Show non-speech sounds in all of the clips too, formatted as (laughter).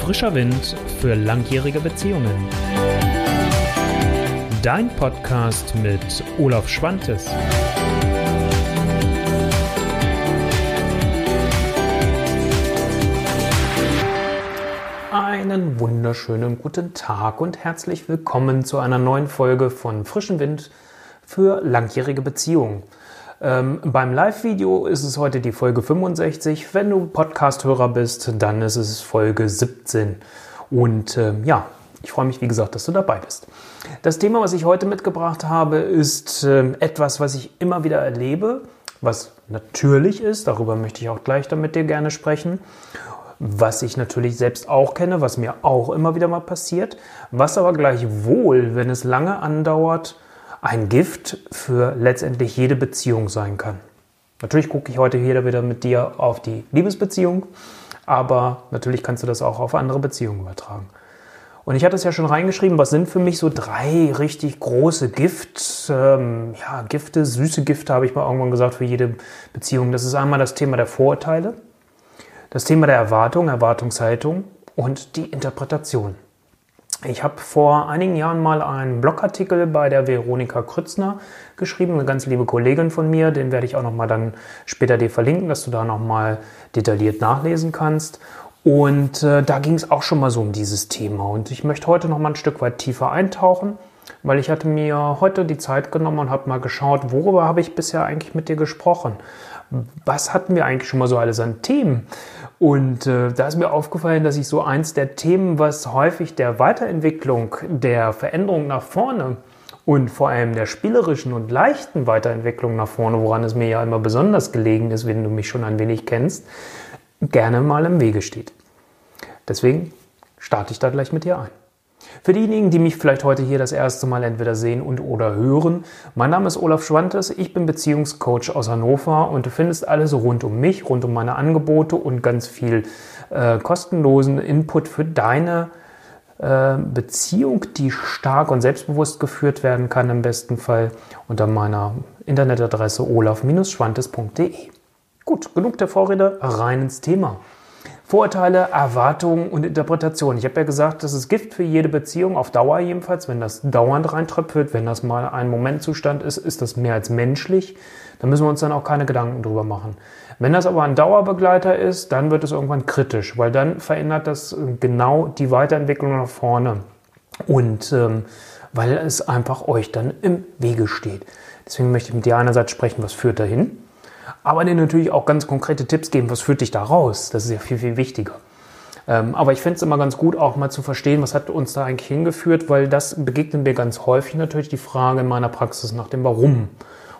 Frischer Wind für langjährige Beziehungen. Dein Podcast mit Olaf Schwantes. Einen wunderschönen guten Tag und herzlich willkommen zu einer neuen Folge von Frischen Wind für langjährige Beziehungen. Ähm, beim Live-Video ist es heute die Folge 65. Wenn du Podcast-Hörer bist, dann ist es Folge 17. Und ähm, ja, ich freue mich, wie gesagt, dass du dabei bist. Das Thema, was ich heute mitgebracht habe, ist ähm, etwas, was ich immer wieder erlebe, was natürlich ist. Darüber möchte ich auch gleich damit dir gerne sprechen. Was ich natürlich selbst auch kenne, was mir auch immer wieder mal passiert, was aber gleichwohl, wenn es lange andauert, ein Gift für letztendlich jede Beziehung sein kann. Natürlich gucke ich heute hier wieder mit dir auf die Liebesbeziehung, aber natürlich kannst du das auch auf andere Beziehungen übertragen. Und ich hatte es ja schon reingeschrieben, was sind für mich so drei richtig große Gift, ähm, ja, Gifte, süße Gifte, habe ich mal irgendwann gesagt, für jede Beziehung. Das ist einmal das Thema der Vorurteile, das Thema der Erwartung, Erwartungshaltung und die Interpretation. Ich habe vor einigen Jahren mal einen Blogartikel bei der Veronika Krützner geschrieben, eine ganz liebe Kollegin von mir, den werde ich auch noch mal dann später dir verlinken, dass du da noch mal detailliert nachlesen kannst. Und äh, da ging es auch schon mal so um dieses Thema. Und ich möchte heute noch mal ein Stück weit tiefer eintauchen, weil ich hatte mir heute die Zeit genommen und habe mal geschaut, worüber habe ich bisher eigentlich mit dir gesprochen? Was hatten wir eigentlich schon mal so alles an Themen? Und äh, da ist mir aufgefallen, dass ich so eins der Themen, was häufig der Weiterentwicklung, der Veränderung nach vorne und vor allem der spielerischen und leichten Weiterentwicklung nach vorne, woran es mir ja immer besonders gelegen ist, wenn du mich schon ein wenig kennst, gerne mal im Wege steht. Deswegen starte ich da gleich mit dir ein. Für diejenigen, die mich vielleicht heute hier das erste Mal entweder sehen und oder hören, mein Name ist Olaf Schwantes, ich bin Beziehungscoach aus Hannover und du findest alles rund um mich, rund um meine Angebote und ganz viel äh, kostenlosen Input für deine äh, Beziehung, die stark und selbstbewusst geführt werden kann, im besten Fall unter meiner Internetadresse olaf-schwantes.de. Gut, genug der Vorrede, rein ins Thema. Vorurteile, Erwartungen und Interpretationen. Ich habe ja gesagt, das ist Gift für jede Beziehung, auf Dauer jedenfalls. Wenn das dauernd reintröpfelt, wenn das mal ein Momentzustand ist, ist das mehr als menschlich. Da müssen wir uns dann auch keine Gedanken drüber machen. Wenn das aber ein Dauerbegleiter ist, dann wird es irgendwann kritisch, weil dann verändert das genau die Weiterentwicklung nach vorne. Und ähm, weil es einfach euch dann im Wege steht. Deswegen möchte ich mit dir einerseits sprechen, was führt dahin aber dir natürlich auch ganz konkrete Tipps geben, was führt dich da raus. Das ist ja viel, viel wichtiger. Ähm, aber ich finde es immer ganz gut, auch mal zu verstehen, was hat uns da eigentlich hingeführt, weil das begegnet mir ganz häufig natürlich die Frage in meiner Praxis nach dem Warum.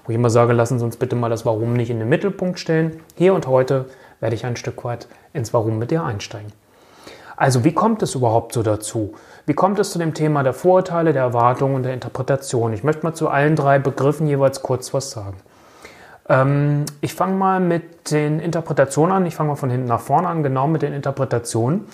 Wo ich immer sage, lassen Sie uns bitte mal das Warum nicht in den Mittelpunkt stellen. Hier und heute werde ich ein Stück weit ins Warum mit dir einsteigen. Also wie kommt es überhaupt so dazu? Wie kommt es zu dem Thema der Vorurteile, der Erwartungen und der Interpretation? Ich möchte mal zu allen drei Begriffen jeweils kurz was sagen. Ähm, ich fange mal mit den Interpretationen an. Ich fange mal von hinten nach vorne an, genau mit den Interpretationen.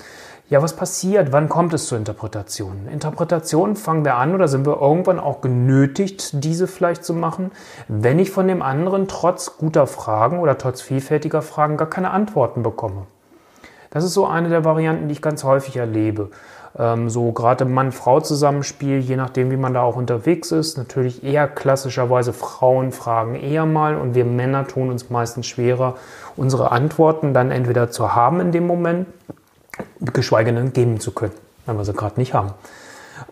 Ja, was passiert? Wann kommt es zur Interpretation? Interpretationen fangen wir an oder sind wir irgendwann auch genötigt, diese vielleicht zu machen, wenn ich von dem anderen trotz guter Fragen oder trotz vielfältiger Fragen gar keine Antworten bekomme. Das ist so eine der Varianten, die ich ganz häufig erlebe so gerade Mann-Frau-Zusammenspiel, je nachdem, wie man da auch unterwegs ist. Natürlich eher klassischerweise Frauen fragen eher mal und wir Männer tun uns meistens schwerer, unsere Antworten dann entweder zu haben in dem Moment, geschweige denn geben zu können, wenn wir sie gerade nicht haben.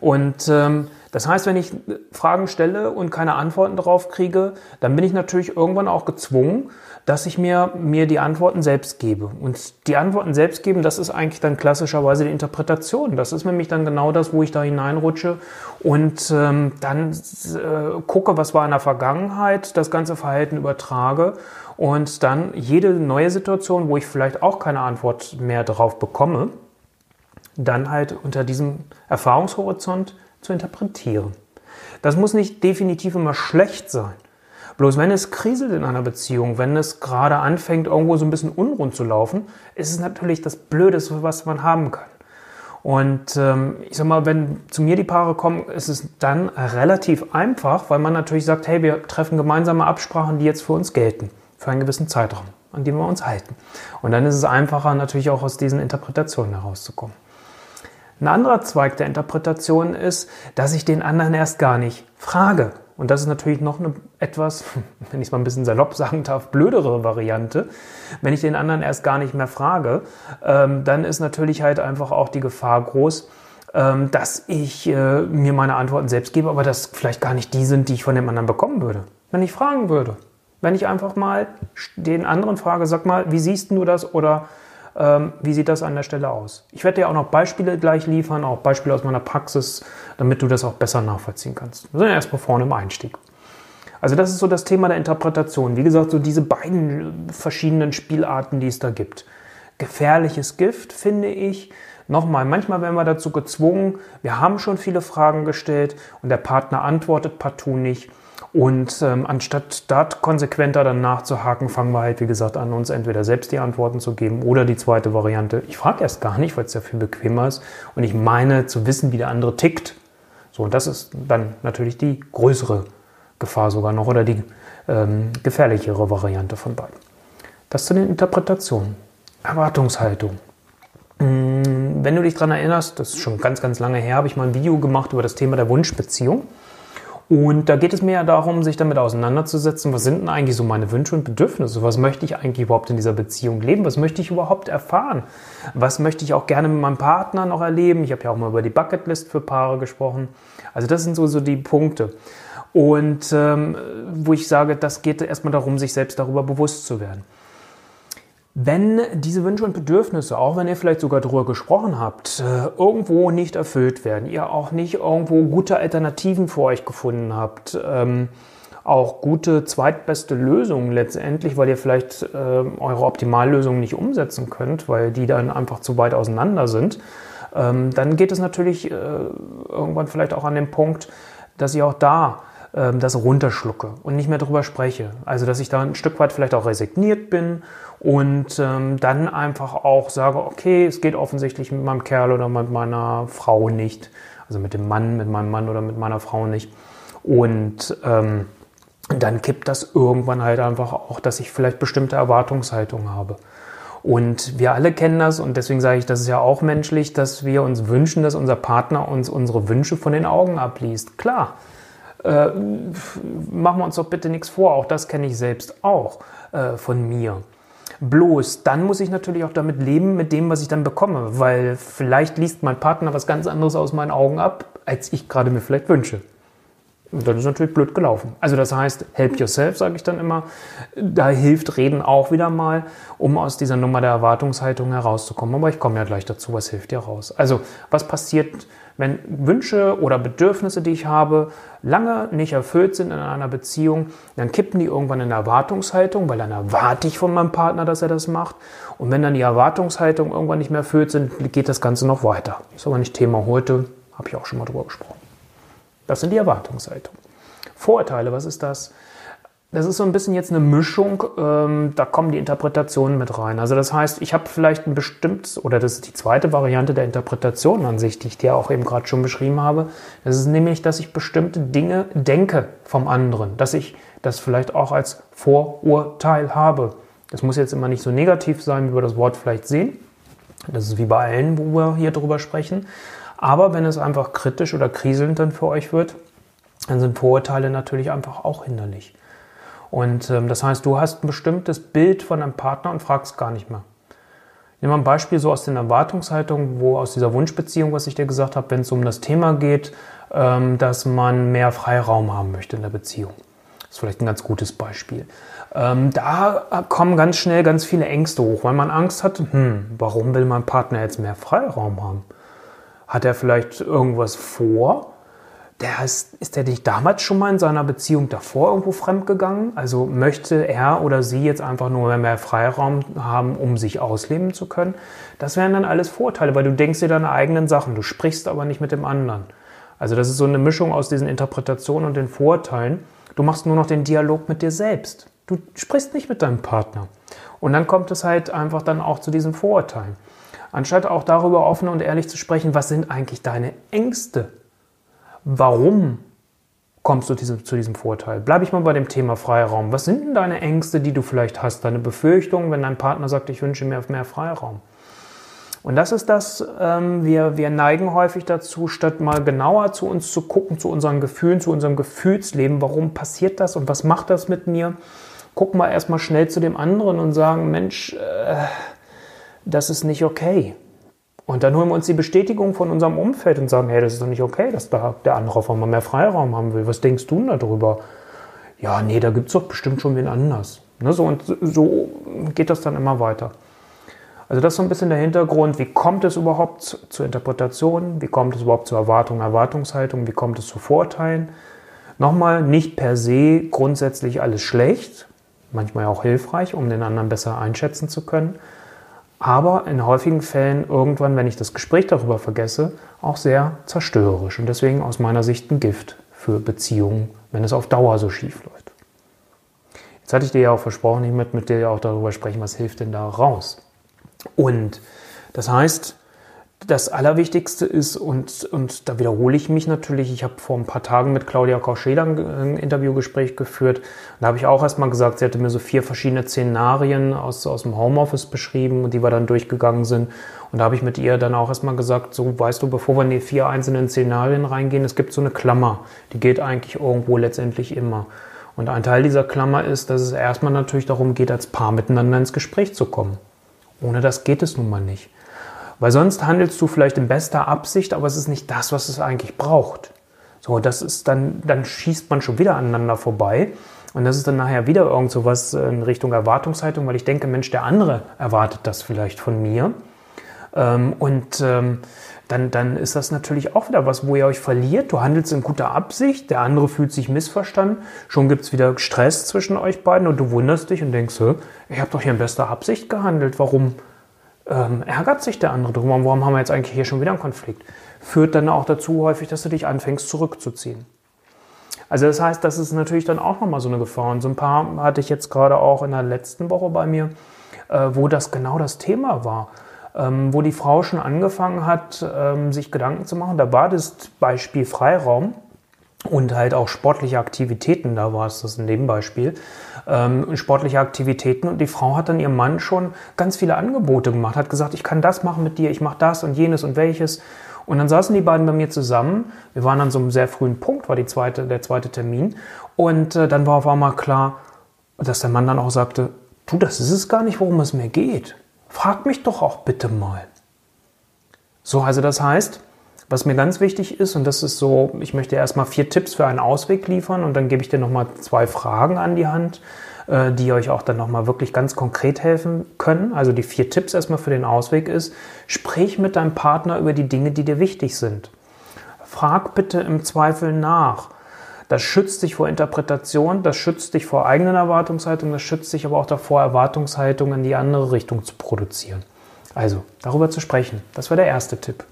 Und ähm, das heißt, wenn ich Fragen stelle und keine Antworten darauf kriege, dann bin ich natürlich irgendwann auch gezwungen, dass ich mir, mir die Antworten selbst gebe. Und die Antworten selbst geben, das ist eigentlich dann klassischerweise die Interpretation. Das ist nämlich dann genau das, wo ich da hineinrutsche und ähm, dann äh, gucke, was war in der Vergangenheit, das ganze Verhalten übertrage und dann jede neue Situation, wo ich vielleicht auch keine Antwort mehr darauf bekomme, dann halt unter diesem Erfahrungshorizont zu interpretieren. Das muss nicht definitiv immer schlecht sein. Bloß wenn es kriselt in einer Beziehung, wenn es gerade anfängt, irgendwo so ein bisschen unrund zu laufen, ist es natürlich das Blödeste, was man haben kann. Und ähm, ich sag mal, wenn zu mir die Paare kommen, ist es dann relativ einfach, weil man natürlich sagt, hey, wir treffen gemeinsame Absprachen, die jetzt für uns gelten, für einen gewissen Zeitraum, an dem wir uns halten. Und dann ist es einfacher, natürlich auch aus diesen Interpretationen herauszukommen. Ein anderer Zweig der Interpretation ist, dass ich den anderen erst gar nicht frage. Und das ist natürlich noch eine etwas, (laughs) wenn ich es mal ein bisschen salopp sagen darf, blödere Variante. Wenn ich den anderen erst gar nicht mehr frage, ähm, dann ist natürlich halt einfach auch die Gefahr groß, ähm, dass ich äh, mir meine Antworten selbst gebe, aber das vielleicht gar nicht die sind, die ich von dem anderen bekommen würde. Wenn ich fragen würde. Wenn ich einfach mal den anderen frage, sag mal, wie siehst du das oder wie sieht das an der Stelle aus? Ich werde dir auch noch Beispiele gleich liefern, auch Beispiele aus meiner Praxis, damit du das auch besser nachvollziehen kannst. Wir sind ja erstmal vorne im Einstieg. Also das ist so das Thema der Interpretation. Wie gesagt, so diese beiden verschiedenen Spielarten, die es da gibt. Gefährliches Gift, finde ich, Nochmal, manchmal werden wir dazu gezwungen, wir haben schon viele Fragen gestellt und der Partner antwortet partout nicht. Und ähm, anstatt dort konsequenter dann nachzuhaken, fangen wir halt, wie gesagt, an, uns entweder selbst die Antworten zu geben oder die zweite Variante. Ich frage erst gar nicht, weil es ja viel bequemer ist und ich meine zu wissen, wie der andere tickt. So, und das ist dann natürlich die größere Gefahr sogar noch oder die ähm, gefährlichere Variante von beiden. Das zu den Interpretationen. Erwartungshaltung. Mm, wenn du dich daran erinnerst, das ist schon ganz, ganz lange her, habe ich mal ein Video gemacht über das Thema der Wunschbeziehung. Und da geht es mir ja darum, sich damit auseinanderzusetzen, was sind denn eigentlich so meine Wünsche und Bedürfnisse? Was möchte ich eigentlich überhaupt in dieser Beziehung leben? Was möchte ich überhaupt erfahren? Was möchte ich auch gerne mit meinem Partner noch erleben? Ich habe ja auch mal über die Bucketlist für Paare gesprochen. Also das sind so, so die Punkte. Und ähm, wo ich sage, das geht erstmal darum, sich selbst darüber bewusst zu werden. Wenn diese Wünsche und Bedürfnisse, auch wenn ihr vielleicht sogar darüber gesprochen habt, äh, irgendwo nicht erfüllt werden, ihr auch nicht irgendwo gute Alternativen für euch gefunden habt, ähm, auch gute zweitbeste Lösungen letztendlich, weil ihr vielleicht äh, eure Optimallösung nicht umsetzen könnt, weil die dann einfach zu weit auseinander sind, ähm, dann geht es natürlich äh, irgendwann vielleicht auch an den Punkt, dass ihr auch da ähm, das runterschlucke und nicht mehr darüber spreche. Also dass ich da ein Stück weit vielleicht auch resigniert bin und ähm, dann einfach auch sage, okay, es geht offensichtlich mit meinem Kerl oder mit meiner Frau nicht. Also mit dem Mann, mit meinem Mann oder mit meiner Frau nicht. Und ähm, dann kippt das irgendwann halt einfach auch, dass ich vielleicht bestimmte Erwartungshaltungen habe. Und wir alle kennen das und deswegen sage ich, das ist ja auch menschlich, dass wir uns wünschen, dass unser Partner uns unsere Wünsche von den Augen abliest. Klar, äh, machen wir uns doch bitte nichts vor, auch das kenne ich selbst auch äh, von mir. Bloß dann muss ich natürlich auch damit leben, mit dem, was ich dann bekomme, weil vielleicht liest mein Partner was ganz anderes aus meinen Augen ab, als ich gerade mir vielleicht wünsche. Dann ist natürlich blöd gelaufen. Also das heißt, help yourself, sage ich dann immer. Da hilft Reden auch wieder mal, um aus dieser Nummer der Erwartungshaltung herauszukommen. Aber ich komme ja gleich dazu, was hilft dir raus. Also was passiert, wenn Wünsche oder Bedürfnisse, die ich habe, lange nicht erfüllt sind in einer Beziehung, dann kippen die irgendwann in Erwartungshaltung, weil dann erwarte ich von meinem Partner, dass er das macht. Und wenn dann die Erwartungshaltung irgendwann nicht mehr erfüllt sind, geht das Ganze noch weiter. Ist aber nicht Thema heute, habe ich auch schon mal drüber gesprochen. Das sind die Erwartungshaltungen. Vorurteile, was ist das? Das ist so ein bisschen jetzt eine Mischung, ähm, da kommen die Interpretationen mit rein. Also das heißt, ich habe vielleicht ein bestimmtes, oder das ist die zweite Variante der Interpretation an sich, die ich dir auch eben gerade schon beschrieben habe. Das ist nämlich, dass ich bestimmte Dinge denke vom anderen, dass ich das vielleicht auch als Vorurteil habe. Das muss jetzt immer nicht so negativ sein, wie wir das Wort vielleicht sehen. Das ist wie bei allen, wo wir hier drüber sprechen. Aber wenn es einfach kritisch oder kriselnd dann für euch wird, dann sind Vorurteile natürlich einfach auch hinderlich. Und ähm, das heißt, du hast ein bestimmtes Bild von einem Partner und fragst gar nicht mehr. Nehmen wir ein Beispiel so aus den Erwartungshaltungen, wo aus dieser Wunschbeziehung, was ich dir gesagt habe, wenn es um das Thema geht, ähm, dass man mehr Freiraum haben möchte in der Beziehung. Das ist vielleicht ein ganz gutes Beispiel. Ähm, da kommen ganz schnell ganz viele Ängste hoch, weil man Angst hat, hm, warum will mein Partner jetzt mehr Freiraum haben? Hat er vielleicht irgendwas vor? der ist, ist der nicht damals schon mal in seiner Beziehung davor irgendwo fremdgegangen? Also möchte er oder sie jetzt einfach nur mehr Freiraum haben, um sich ausleben zu können? Das wären dann alles Vorteile, weil du denkst dir deine eigenen Sachen, du sprichst aber nicht mit dem anderen. Also das ist so eine Mischung aus diesen Interpretationen und den Vorteilen. Du machst nur noch den Dialog mit dir selbst. Du sprichst nicht mit deinem Partner. Und dann kommt es halt einfach dann auch zu diesen Vorurteilen. Anstatt auch darüber offen und ehrlich zu sprechen, was sind eigentlich deine Ängste? Warum kommst du zu diesem Vorteil? Bleibe ich mal bei dem Thema Freiraum. Was sind denn deine Ängste, die du vielleicht hast, deine Befürchtungen, wenn dein Partner sagt, ich wünsche mir mehr Freiraum? Und das ist das, ähm, wir, wir neigen häufig dazu, statt mal genauer zu uns zu gucken, zu unseren Gefühlen, zu unserem Gefühlsleben, warum passiert das und was macht das mit mir, gucken wir erstmal schnell zu dem anderen und sagen, Mensch, äh, das ist nicht okay. Und dann holen wir uns die Bestätigung von unserem Umfeld und sagen, hey, das ist doch nicht okay, dass da der andere auf einmal mehr Freiraum haben will. Was denkst du denn darüber? Ja, nee, da gibt es doch bestimmt schon wen anders. Ne, so, und so geht das dann immer weiter. Also das ist so ein bisschen der Hintergrund, wie kommt es überhaupt zur Interpretation, wie kommt es überhaupt zur Erwartung, Erwartungshaltung, wie kommt es zu Vorteilen. Nochmal, nicht per se grundsätzlich alles schlecht, manchmal auch hilfreich, um den anderen besser einschätzen zu können, aber in häufigen Fällen irgendwann, wenn ich das Gespräch darüber vergesse, auch sehr zerstörerisch und deswegen aus meiner Sicht ein Gift für Beziehungen, wenn es auf Dauer so schief läuft. Jetzt hatte ich dir ja auch versprochen, ich möchte mit dir auch darüber sprechen, was hilft denn da raus. Und das heißt, das Allerwichtigste ist, und, und da wiederhole ich mich natürlich, ich habe vor ein paar Tagen mit Claudia Kauscheder ein Interviewgespräch geführt. Da habe ich auch erstmal gesagt, sie hatte mir so vier verschiedene Szenarien aus, aus dem Homeoffice beschrieben die wir dann durchgegangen sind. Und da habe ich mit ihr dann auch erstmal gesagt, so weißt du, bevor wir in die vier einzelnen Szenarien reingehen, es gibt so eine Klammer, die geht eigentlich irgendwo letztendlich immer. Und ein Teil dieser Klammer ist, dass es erstmal natürlich darum geht, als Paar miteinander ins Gespräch zu kommen. Ohne das geht es nun mal nicht. Weil sonst handelst du vielleicht in bester Absicht, aber es ist nicht das, was es eigentlich braucht. So, das ist dann, dann schießt man schon wieder aneinander vorbei. Und das ist dann nachher wieder irgend so was in Richtung Erwartungshaltung, weil ich denke, Mensch, der andere erwartet das vielleicht von mir. Ähm, und ähm, dann, dann ist das natürlich auch wieder was, wo ihr euch verliert. Du handelst in guter Absicht, der andere fühlt sich missverstanden. Schon gibt es wieder Stress zwischen euch beiden und du wunderst dich und denkst, ich habe doch hier in bester Absicht gehandelt. Warum ähm, ärgert sich der andere drüber? Warum haben wir jetzt eigentlich hier schon wieder einen Konflikt? Führt dann auch dazu häufig, dass du dich anfängst zurückzuziehen. Also das heißt, das ist natürlich dann auch nochmal so eine Gefahr. Und so ein paar hatte ich jetzt gerade auch in der letzten Woche bei mir, äh, wo das genau das Thema war ähm, wo die Frau schon angefangen hat, ähm, sich Gedanken zu machen. Da war das Beispiel Freiraum und halt auch sportliche Aktivitäten, da war es das in dem Beispiel, ähm, sportliche Aktivitäten und die Frau hat dann ihrem Mann schon ganz viele Angebote gemacht, hat gesagt, ich kann das machen mit dir, ich mache das und jenes und welches und dann saßen die beiden bei mir zusammen, wir waren an so einem sehr frühen Punkt, war die zweite, der zweite Termin und äh, dann war auf einmal klar, dass der Mann dann auch sagte, du, das ist es gar nicht, worum es mir geht. Frag mich doch auch bitte mal. So, also das heißt, was mir ganz wichtig ist, und das ist so, ich möchte erstmal vier Tipps für einen Ausweg liefern und dann gebe ich dir nochmal zwei Fragen an die Hand, äh, die euch auch dann nochmal wirklich ganz konkret helfen können. Also die vier Tipps erstmal für den Ausweg ist, sprich mit deinem Partner über die Dinge, die dir wichtig sind. Frag bitte im Zweifel nach. Das schützt dich vor Interpretation, das schützt dich vor eigenen Erwartungshaltungen, das schützt dich aber auch davor, Erwartungshaltungen in die andere Richtung zu produzieren. Also, darüber zu sprechen. Das war der erste Tipp.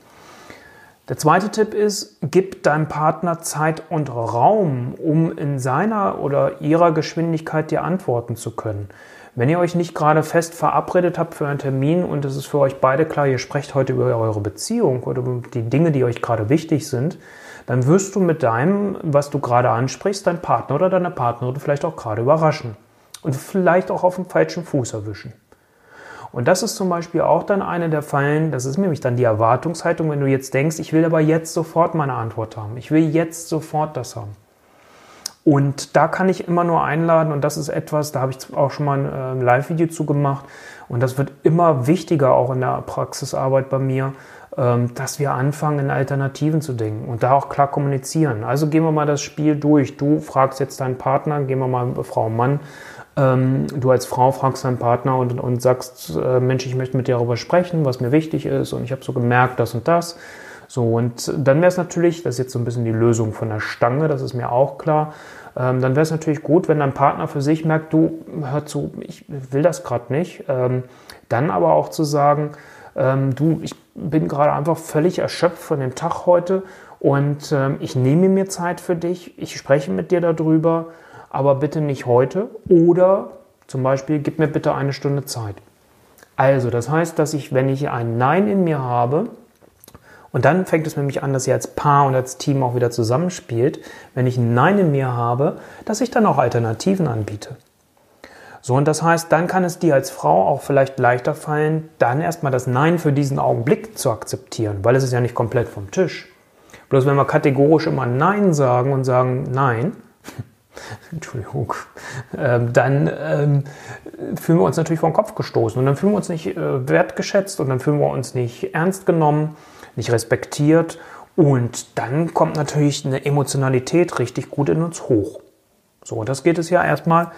Der zweite Tipp ist, gib deinem Partner Zeit und Raum, um in seiner oder ihrer Geschwindigkeit dir antworten zu können. Wenn ihr euch nicht gerade fest verabredet habt für einen Termin und es ist für euch beide klar, ihr sprecht heute über eure Beziehung oder über die Dinge, die euch gerade wichtig sind, dann wirst du mit deinem, was du gerade ansprichst, deinen Partner oder deine Partnerin vielleicht auch gerade überraschen und vielleicht auch auf dem falschen Fuß erwischen. Und das ist zum Beispiel auch dann eine der Fallen, das ist nämlich dann die Erwartungshaltung, wenn du jetzt denkst, ich will aber jetzt sofort meine Antwort haben, ich will jetzt sofort das haben. Und da kann ich immer nur einladen, und das ist etwas, da habe ich auch schon mal ein äh, Live-Video zu gemacht, und das wird immer wichtiger auch in der Praxisarbeit bei mir, ähm, dass wir anfangen, in Alternativen zu denken und da auch klar kommunizieren. Also gehen wir mal das Spiel durch. Du fragst jetzt deinen Partner, gehen wir mal Frau Mann, ähm, du als Frau fragst deinen Partner und, und sagst, äh, Mensch, ich möchte mit dir darüber sprechen, was mir wichtig ist und ich habe so gemerkt, das und das. So, und dann wäre es natürlich, das ist jetzt so ein bisschen die Lösung von der Stange, das ist mir auch klar, ähm, dann wäre es natürlich gut, wenn dein Partner für sich merkt, du, hör zu, ich will das gerade nicht. Ähm, dann aber auch zu sagen, ähm, du, ich bin gerade einfach völlig erschöpft von dem Tag heute und ähm, ich nehme mir Zeit für dich, ich spreche mit dir darüber, aber bitte nicht heute oder zum Beispiel, gib mir bitte eine Stunde Zeit. Also, das heißt, dass ich, wenn ich ein Nein in mir habe, und dann fängt es nämlich an, dass ihr als Paar und als Team auch wieder zusammenspielt, wenn ich ein Nein in mir habe, dass ich dann auch Alternativen anbiete. So, und das heißt, dann kann es dir als Frau auch vielleicht leichter fallen, dann erstmal das Nein für diesen Augenblick zu akzeptieren, weil es ist ja nicht komplett vom Tisch. Bloß wenn wir kategorisch immer Nein sagen und sagen Nein, (laughs) Entschuldigung, ähm, dann ähm, fühlen wir uns natürlich vor den Kopf gestoßen und dann fühlen wir uns nicht äh, wertgeschätzt und dann fühlen wir uns nicht ernst genommen, nicht respektiert und dann kommt natürlich eine Emotionalität richtig gut in uns hoch. So, das geht es ja erstmal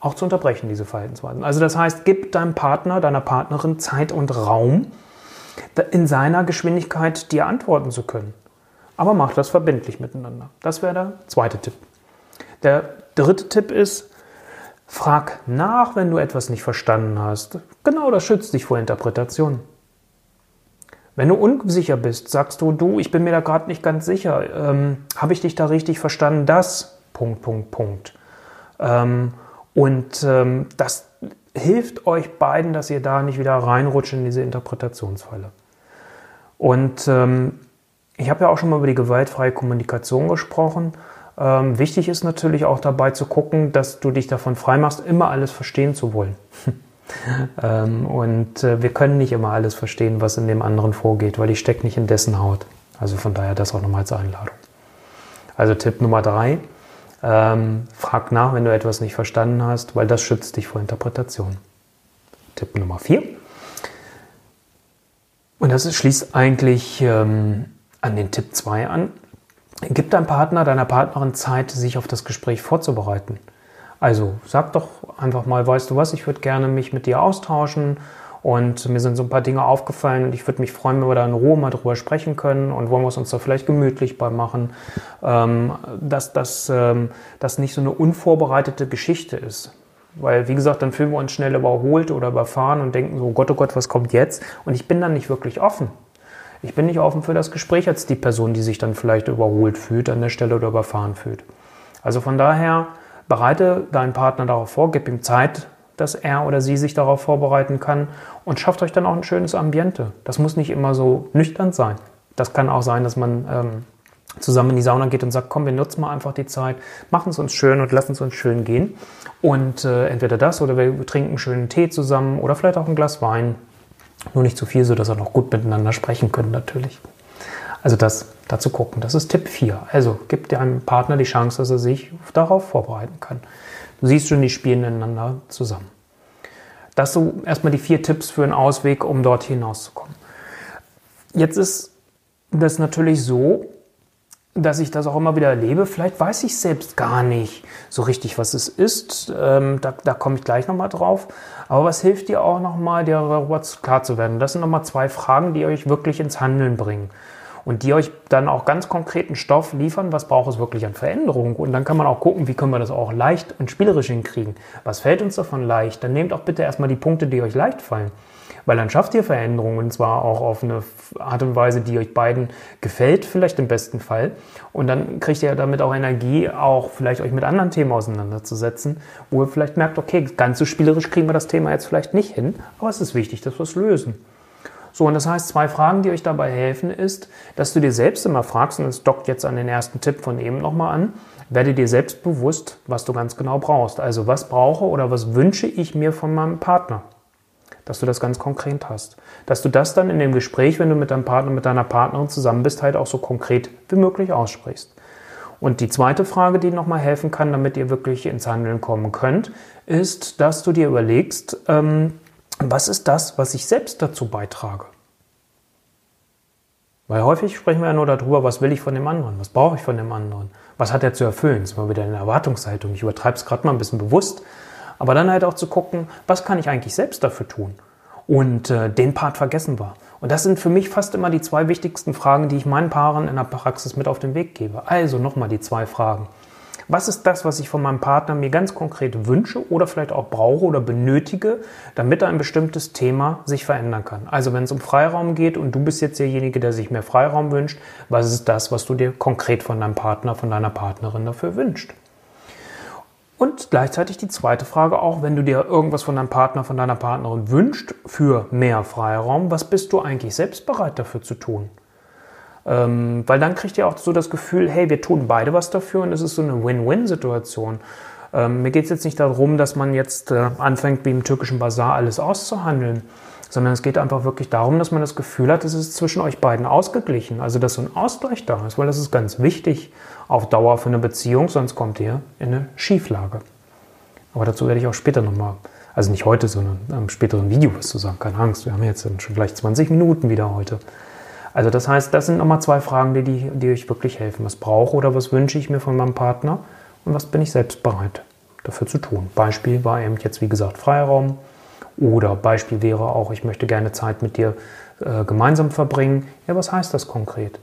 auch zu unterbrechen, diese Verhaltensweisen. Also das heißt, gib deinem Partner, deiner Partnerin Zeit und Raum, in seiner Geschwindigkeit dir antworten zu können. Aber mach das verbindlich miteinander. Das wäre der zweite Tipp. Der dritte Tipp ist, frag nach, wenn du etwas nicht verstanden hast. Genau das schützt dich vor Interpretationen. Wenn du unsicher bist, sagst du, du, ich bin mir da gerade nicht ganz sicher. Ähm, Habe ich dich da richtig verstanden? Das, Punkt, Punkt, Punkt. Ähm, und ähm, das hilft euch beiden, dass ihr da nicht wieder reinrutscht in diese Interpretationsfalle. Und ähm, ich habe ja auch schon mal über die gewaltfreie Kommunikation gesprochen. Ähm, wichtig ist natürlich auch dabei zu gucken, dass du dich davon freimachst, immer alles verstehen zu wollen. (laughs) ähm, und äh, wir können nicht immer alles verstehen, was in dem anderen vorgeht, weil ich stecke nicht in dessen Haut. Also von daher das auch nochmal als Einladung. Also Tipp Nummer drei, ähm, frag nach, wenn du etwas nicht verstanden hast, weil das schützt dich vor Interpretation. Tipp Nummer vier. Und das schließt eigentlich ähm, an den Tipp 2 an. Gib deinem Partner, deiner Partnerin Zeit, sich auf das Gespräch vorzubereiten. Also sag doch einfach mal, weißt du was, ich würde gerne mich mit dir austauschen und mir sind so ein paar Dinge aufgefallen und ich würde mich freuen, wenn wir da in Ruhe mal drüber sprechen können und wollen wir es uns da vielleicht gemütlich bei machen, ähm, dass das ähm, dass nicht so eine unvorbereitete Geschichte ist. Weil, wie gesagt, dann fühlen wir uns schnell überholt oder überfahren und denken so, oh Gott, oh Gott, was kommt jetzt? Und ich bin dann nicht wirklich offen. Ich bin nicht offen für das Gespräch als die Person, die sich dann vielleicht überholt fühlt an der Stelle oder überfahren fühlt. Also von daher, bereite deinen Partner darauf vor, gib ihm Zeit, dass er oder sie sich darauf vorbereiten kann und schafft euch dann auch ein schönes Ambiente. Das muss nicht immer so nüchtern sein. Das kann auch sein, dass man ähm, zusammen in die Sauna geht und sagt, komm, wir nutzen mal einfach die Zeit, machen es uns schön und lassen es uns schön gehen. Und äh, entweder das oder wir trinken einen schönen Tee zusammen oder vielleicht auch ein Glas Wein. Nur nicht zu viel, sodass wir noch gut miteinander sprechen können natürlich. Also das dazu gucken. Das ist Tipp 4. Also gib deinem Partner die Chance, dass er sich darauf vorbereiten kann. Du siehst schon, die spielen ineinander zusammen. Das so erstmal die vier Tipps für einen Ausweg, um dort hinauszukommen. Jetzt ist das natürlich so, dass ich das auch immer wieder erlebe. Vielleicht weiß ich selbst gar nicht so richtig, was es ist. Ähm, da, da komme ich gleich nochmal drauf. Aber was hilft dir auch nochmal, darüber klar zu werden? Das sind nochmal zwei Fragen, die euch wirklich ins Handeln bringen und die euch dann auch ganz konkreten Stoff liefern, was braucht es wirklich an Veränderung. Und dann kann man auch gucken, wie können wir das auch leicht und spielerisch hinkriegen. Was fällt uns davon leicht? Dann nehmt auch bitte erstmal die Punkte, die euch leicht fallen. Weil dann schafft ihr Veränderungen und zwar auch auf eine Art und Weise, die euch beiden gefällt, vielleicht im besten Fall. Und dann kriegt ihr damit auch Energie, auch vielleicht euch mit anderen Themen auseinanderzusetzen, wo ihr vielleicht merkt, okay, ganz so spielerisch kriegen wir das Thema jetzt vielleicht nicht hin, aber es ist wichtig, dass wir es lösen. So, und das heißt, zwei Fragen, die euch dabei helfen, ist, dass du dir selbst immer fragst, und es dockt jetzt an den ersten Tipp von eben nochmal an, werde dir selbst bewusst, was du ganz genau brauchst. Also, was brauche oder was wünsche ich mir von meinem Partner? Dass du das ganz konkret hast. Dass du das dann in dem Gespräch, wenn du mit deinem Partner, mit deiner Partnerin zusammen bist, halt auch so konkret wie möglich aussprichst. Und die zweite Frage, die nochmal helfen kann, damit ihr wirklich ins Handeln kommen könnt, ist, dass du dir überlegst, ähm, was ist das, was ich selbst dazu beitrage? Weil häufig sprechen wir ja nur darüber, was will ich von dem anderen, was brauche ich von dem anderen, was hat er zu erfüllen. Ist mal wieder eine Erwartungshaltung. Ich übertreibe es gerade mal ein bisschen bewusst. Aber dann halt auch zu gucken, was kann ich eigentlich selbst dafür tun? Und äh, den Part vergessen wir. Und das sind für mich fast immer die zwei wichtigsten Fragen, die ich meinen Paaren in der Praxis mit auf den Weg gebe. Also nochmal die zwei Fragen. Was ist das, was ich von meinem Partner mir ganz konkret wünsche oder vielleicht auch brauche oder benötige, damit ein bestimmtes Thema sich verändern kann? Also wenn es um Freiraum geht und du bist jetzt derjenige, der sich mehr Freiraum wünscht, was ist das, was du dir konkret von deinem Partner, von deiner Partnerin dafür wünscht? Und gleichzeitig die zweite Frage auch, wenn du dir irgendwas von deinem Partner, von deiner Partnerin wünscht für mehr Freiraum, was bist du eigentlich selbst bereit dafür zu tun? Ähm, weil dann kriegt ihr auch so das Gefühl, hey, wir tun beide was dafür und es ist so eine Win-Win-Situation. Ähm, mir geht es jetzt nicht darum, dass man jetzt äh, anfängt, wie im türkischen Bazar alles auszuhandeln, sondern es geht einfach wirklich darum, dass man das Gefühl hat, es ist zwischen euch beiden ausgeglichen, also dass so ein Ausgleich da ist, weil das ist ganz wichtig auf Dauer für eine Beziehung, sonst kommt ihr in eine Schieflage. Aber dazu werde ich auch später nochmal, also nicht heute, sondern im späteren Video was zu sagen. Keine Angst, wir haben jetzt schon gleich 20 Minuten wieder heute. Also das heißt, das sind nochmal zwei Fragen, die, die, die euch wirklich helfen. Was brauche oder was wünsche ich mir von meinem Partner und was bin ich selbst bereit dafür zu tun. Beispiel war eben jetzt, wie gesagt, Freiraum oder Beispiel wäre auch, ich möchte gerne Zeit mit dir äh, gemeinsam verbringen. Ja, was heißt das konkret?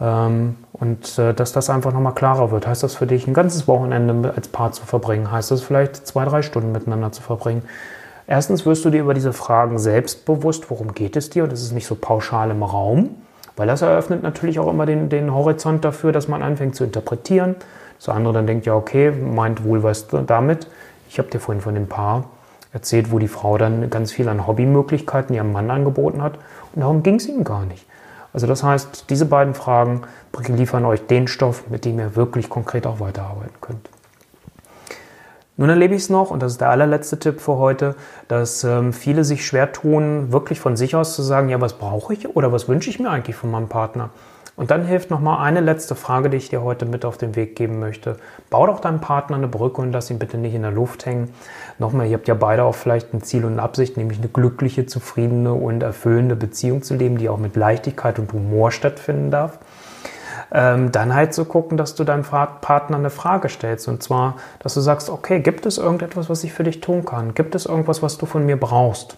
Ähm, und äh, dass das einfach nochmal klarer wird. Heißt das für dich, ein ganzes Wochenende als Paar zu verbringen? Heißt das vielleicht zwei, drei Stunden miteinander zu verbringen? Erstens wirst du dir über diese Fragen selbst bewusst, worum geht es dir? Und es ist nicht so pauschal im Raum, weil das eröffnet natürlich auch immer den, den Horizont dafür, dass man anfängt zu interpretieren. Das andere dann denkt, ja, okay, meint wohl was damit. Ich habe dir vorhin von dem Paar erzählt, wo die Frau dann ganz viel an Hobbymöglichkeiten ihrem Mann angeboten hat. Und darum ging es ihm gar nicht. Also das heißt, diese beiden Fragen liefern euch den Stoff, mit dem ihr wirklich konkret auch weiterarbeiten könnt. Nun erlebe ich es noch, und das ist der allerletzte Tipp für heute, dass ähm, viele sich schwer tun, wirklich von sich aus zu sagen, ja, was brauche ich oder was wünsche ich mir eigentlich von meinem Partner? Und dann hilft nochmal eine letzte Frage, die ich dir heute mit auf den Weg geben möchte. Bau doch deinem Partner eine Brücke und lass ihn bitte nicht in der Luft hängen. Nochmal, ihr habt ja beide auch vielleicht ein Ziel und eine Absicht, nämlich eine glückliche, zufriedene und erfüllende Beziehung zu leben, die auch mit Leichtigkeit und Humor stattfinden darf. Ähm, dann halt zu so gucken, dass du deinem Partner eine Frage stellst. Und zwar, dass du sagst, okay, gibt es irgendetwas, was ich für dich tun kann? Gibt es irgendwas, was du von mir brauchst?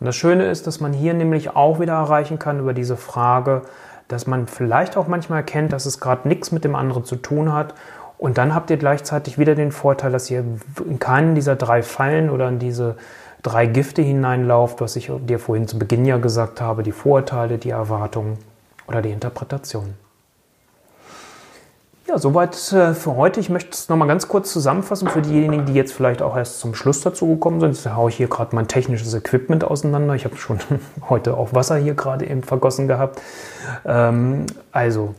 Und das Schöne ist, dass man hier nämlich auch wieder erreichen kann über diese Frage, dass man vielleicht auch manchmal erkennt, dass es gerade nichts mit dem anderen zu tun hat. Und dann habt ihr gleichzeitig wieder den Vorteil, dass ihr in keinen dieser drei Fallen oder in diese drei Gifte hineinlauft, was ich dir vorhin zu Beginn ja gesagt habe, die Vorurteile, die Erwartungen oder die Interpretation. Ja, soweit äh, für heute. Ich möchte es nochmal ganz kurz zusammenfassen für diejenigen, die jetzt vielleicht auch erst zum Schluss dazu gekommen sind. Jetzt haue ich hier gerade mein technisches Equipment auseinander. Ich habe schon (laughs) heute auch Wasser hier gerade eben vergossen gehabt. Ähm, also,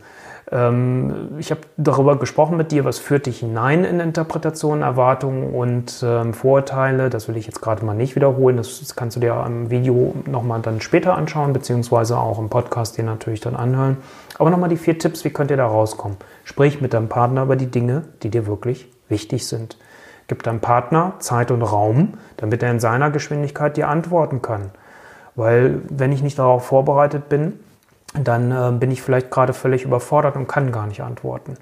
ähm, ich habe darüber gesprochen mit dir, was führt dich hinein in Interpretationen, Erwartungen und ähm, Vorurteile. Das will ich jetzt gerade mal nicht wiederholen. Das, das kannst du dir am Video nochmal dann später anschauen, beziehungsweise auch im Podcast dir natürlich dann anhören. Aber nochmal die vier Tipps, wie könnt ihr da rauskommen? Sprich mit deinem Partner über die Dinge, die dir wirklich wichtig sind. Gib deinem Partner Zeit und Raum, damit er in seiner Geschwindigkeit dir antworten kann. Weil wenn ich nicht darauf vorbereitet bin, dann äh, bin ich vielleicht gerade völlig überfordert und kann gar nicht antworten.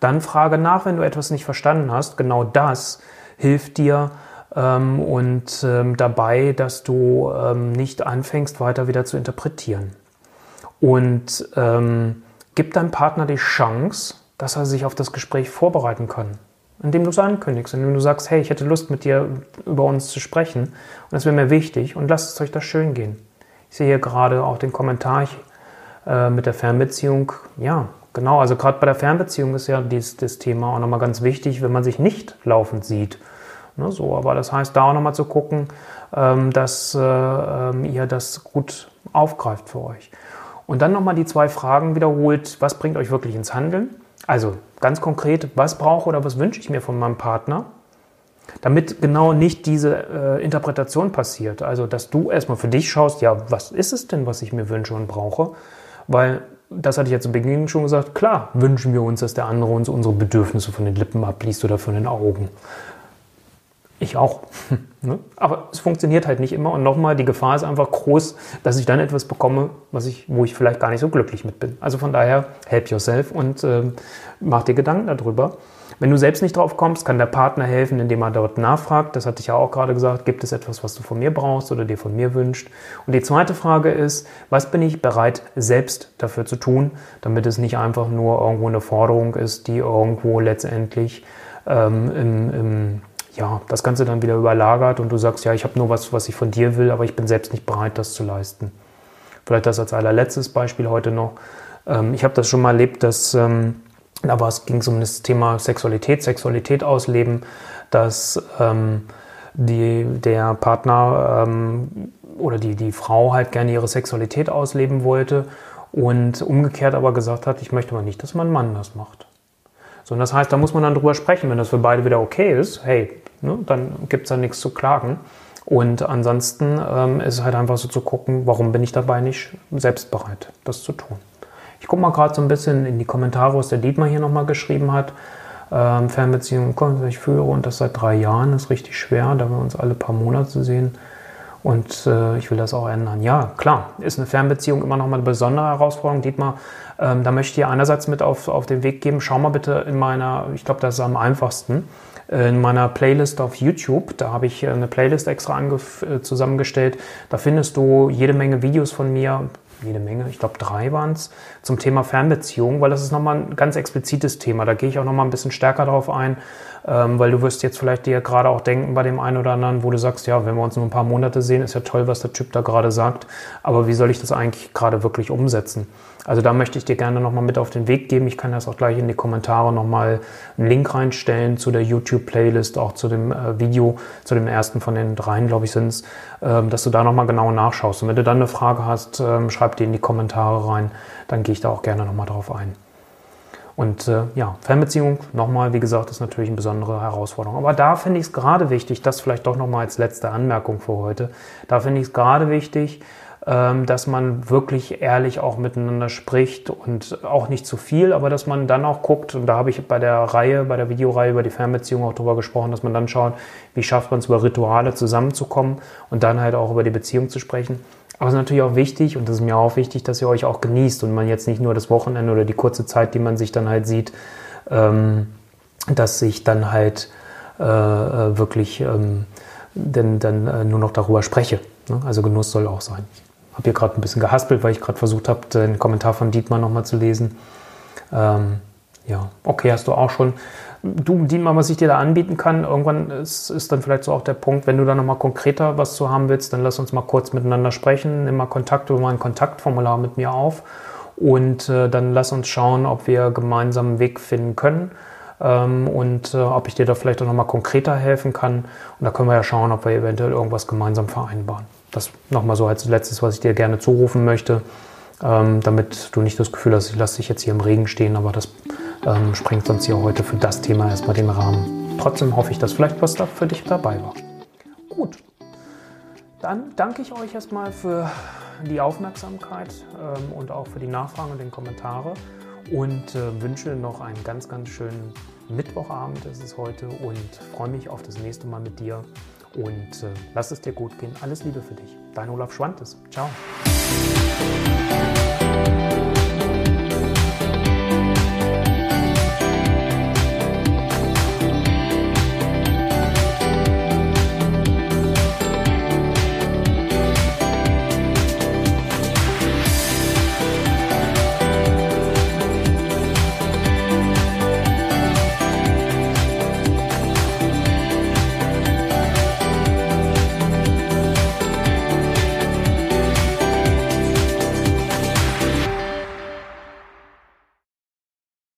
Dann frage nach, wenn du etwas nicht verstanden hast. Genau das hilft dir ähm, und ähm, dabei, dass du ähm, nicht anfängst, weiter wieder zu interpretieren. Und ähm, gib deinem Partner die Chance, dass er sich auf das Gespräch vorbereiten kann. Indem du es ankündigst, indem du sagst, hey, ich hätte Lust mit dir über uns zu sprechen und das wäre mir wichtig und lasst es euch das schön gehen. Ich sehe hier gerade auch den Kommentar, ich äh, mit der Fernbeziehung, ja, genau, also gerade bei der Fernbeziehung ist ja dies, das Thema auch nochmal ganz wichtig, wenn man sich nicht laufend sieht. Ne, so, aber das heißt, da auch nochmal zu gucken, ähm, dass äh, ähm, ihr das gut aufgreift für euch. Und dann nochmal die zwei Fragen wiederholt, was bringt euch wirklich ins Handeln? Also ganz konkret, was brauche oder was wünsche ich mir von meinem Partner? Damit genau nicht diese äh, Interpretation passiert. Also, dass du erstmal für dich schaust, ja, was ist es denn, was ich mir wünsche und brauche? Weil, das hatte ich ja zu Beginn schon gesagt, klar wünschen wir uns, dass der andere uns unsere Bedürfnisse von den Lippen abliest oder von den Augen. Ich auch. (laughs) Ne? Aber es funktioniert halt nicht immer. Und nochmal, die Gefahr ist einfach groß, dass ich dann etwas bekomme, was ich, wo ich vielleicht gar nicht so glücklich mit bin. Also von daher, help yourself und äh, mach dir Gedanken darüber. Wenn du selbst nicht drauf kommst, kann der Partner helfen, indem er dort nachfragt. Das hatte ich ja auch gerade gesagt. Gibt es etwas, was du von mir brauchst oder dir von mir wünscht? Und die zweite Frage ist, was bin ich bereit, selbst dafür zu tun, damit es nicht einfach nur irgendwo eine Forderung ist, die irgendwo letztendlich ähm, im, im ja, das Ganze dann wieder überlagert und du sagst, ja, ich habe nur was, was ich von dir will, aber ich bin selbst nicht bereit, das zu leisten. Vielleicht das als allerletztes Beispiel heute noch. Ähm, ich habe das schon mal erlebt, dass ähm, aber es ging um das Thema Sexualität, Sexualität ausleben, dass ähm, die, der Partner ähm, oder die, die Frau halt gerne ihre Sexualität ausleben wollte und umgekehrt aber gesagt hat, ich möchte aber nicht, dass mein Mann das macht. So, und das heißt, da muss man dann drüber sprechen. Wenn das für beide wieder okay ist, hey, ne, dann gibt es da nichts zu klagen. Und ansonsten ähm, ist es halt einfach so zu gucken, warum bin ich dabei nicht selbst bereit, das zu tun. Ich gucke mal gerade so ein bisschen in die Kommentare, was der Dietmar hier nochmal geschrieben hat. Ähm, Fernbeziehungen, ich führe und das seit drei Jahren ist richtig schwer, da wir uns alle paar Monate sehen. Und äh, ich will das auch ändern. Ja, klar, ist eine Fernbeziehung immer noch mal eine besondere Herausforderung. Dietmar, ähm, da möchte ich dir einerseits mit auf, auf den Weg geben, schau mal bitte in meiner, ich glaube, das ist am einfachsten, äh, in meiner Playlist auf YouTube. Da habe ich äh, eine Playlist extra äh, zusammengestellt. Da findest du jede Menge Videos von mir, jede Menge, ich glaube drei waren es, zum Thema Fernbeziehung, weil das ist nochmal ein ganz explizites Thema. Da gehe ich auch nochmal ein bisschen stärker darauf ein, ähm, weil du wirst jetzt vielleicht dir gerade auch denken bei dem einen oder anderen, wo du sagst, ja, wenn wir uns nur ein paar Monate sehen, ist ja toll, was der Typ da gerade sagt, aber wie soll ich das eigentlich gerade wirklich umsetzen? Also da möchte ich dir gerne nochmal mit auf den Weg geben. Ich kann das auch gleich in die Kommentare nochmal einen Link reinstellen zu der YouTube-Playlist, auch zu dem äh, Video, zu dem ersten von den dreien, glaube ich, sind es, ähm, dass du da nochmal genau nachschaust. Und wenn du dann eine Frage hast, ähm, schreib die in die Kommentare rein, dann gehe ich da auch gerne nochmal drauf ein. Und äh, ja, Fernbeziehung, nochmal, wie gesagt, ist natürlich eine besondere Herausforderung. Aber da finde ich es gerade wichtig, das vielleicht doch nochmal als letzte Anmerkung für heute, da finde ich es gerade wichtig, ähm, dass man wirklich ehrlich auch miteinander spricht und auch nicht zu viel, aber dass man dann auch guckt, und da habe ich bei der Reihe, bei der Videoreihe über die Fernbeziehung auch drüber gesprochen, dass man dann schaut, wie schafft man es über Rituale zusammenzukommen und dann halt auch über die Beziehung zu sprechen. Aber es ist natürlich auch wichtig, und das ist mir auch wichtig, dass ihr euch auch genießt und man jetzt nicht nur das Wochenende oder die kurze Zeit, die man sich dann halt sieht, ähm, dass sich dann halt äh, äh wirklich ähm, denn, dann äh, nur noch darüber spreche. Ne? Also Genuss soll auch sein habe hier gerade ein bisschen gehaspelt, weil ich gerade versucht habe, den Kommentar von Dietmar nochmal zu lesen. Ähm, ja, okay, hast du auch schon. Du, Dietmar, was ich dir da anbieten kann, irgendwann ist, ist dann vielleicht so auch der Punkt, wenn du da nochmal konkreter was zu haben willst, dann lass uns mal kurz miteinander sprechen, nimm mal Kontakt über mein Kontaktformular mit mir auf und äh, dann lass uns schauen, ob wir gemeinsam einen Weg finden können ähm, und äh, ob ich dir da vielleicht auch nochmal konkreter helfen kann. Und da können wir ja schauen, ob wir eventuell irgendwas gemeinsam vereinbaren. Das nochmal so als letztes, was ich dir gerne zurufen möchte, ähm, damit du nicht das Gefühl hast, ich lasse dich jetzt hier im Regen stehen, aber das ähm, sprengt sonst hier heute für das Thema erstmal den Rahmen. Trotzdem hoffe ich, dass vielleicht was da für dich dabei war. Gut, dann danke ich euch erstmal für die Aufmerksamkeit ähm, und auch für die Nachfragen und den Kommentare und äh, wünsche noch einen ganz, ganz schönen Mittwochabend ist es heute und freue mich auf das nächste Mal mit dir und äh, lass es dir gut gehen. Alles Liebe für dich. Dein Olaf Schwantes. Ciao.